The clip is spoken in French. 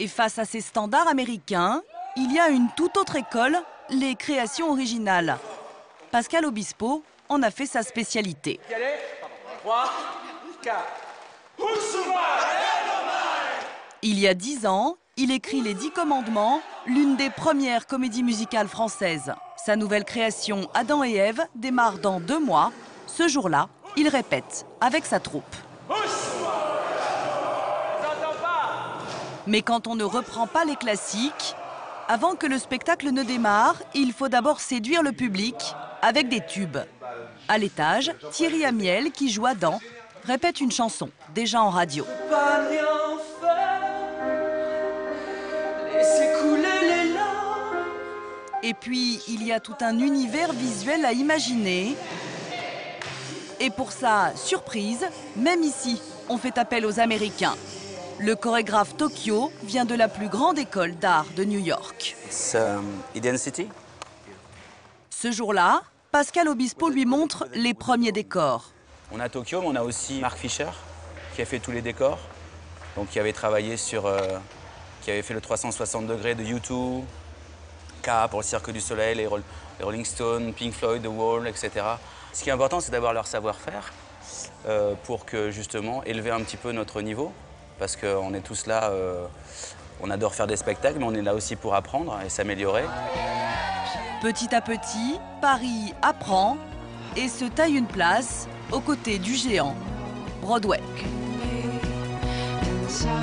Et face à ces standards américains, il y a une toute autre école, les créations originales. Pascal Obispo en a fait sa spécialité. 3, 4. Il y a dix ans, il écrit Les Dix Commandements, l'une des premières comédies musicales françaises. Sa nouvelle création, Adam et Ève, démarre dans deux mois. Ce jour-là, il répète avec sa troupe. Mais quand on ne reprend pas les classiques, avant que le spectacle ne démarre, il faut d'abord séduire le public avec des tubes. À l'étage, Thierry Amiel, qui joue Adam, répète une chanson, déjà en radio. Et puis, il y a tout un univers visuel à imaginer. Et pour sa surprise, même ici, on fait appel aux Américains. Le chorégraphe Tokyo vient de la plus grande école d'art de New York. Um, Ce jour-là, Pascal Obispo lui montre les premiers décors. On a Tokyo, mais on a aussi Mark Fisher, qui a fait tous les décors. Donc, qui avait travaillé sur... Euh, qui avait fait le 360 degrés de U2, K pour le Cirque du Soleil, les, Rolling Stones, Pink Floyd, The Wall, etc. Ce qui est important, c'est d'avoir leur savoir-faire euh, pour que, justement, élever un petit peu notre niveau parce qu'on est tous là, euh, on adore faire des spectacles, mais on est là aussi pour apprendre et s'améliorer. Petit à petit, Paris apprend et se taille une place aux côtés du géant Broadway.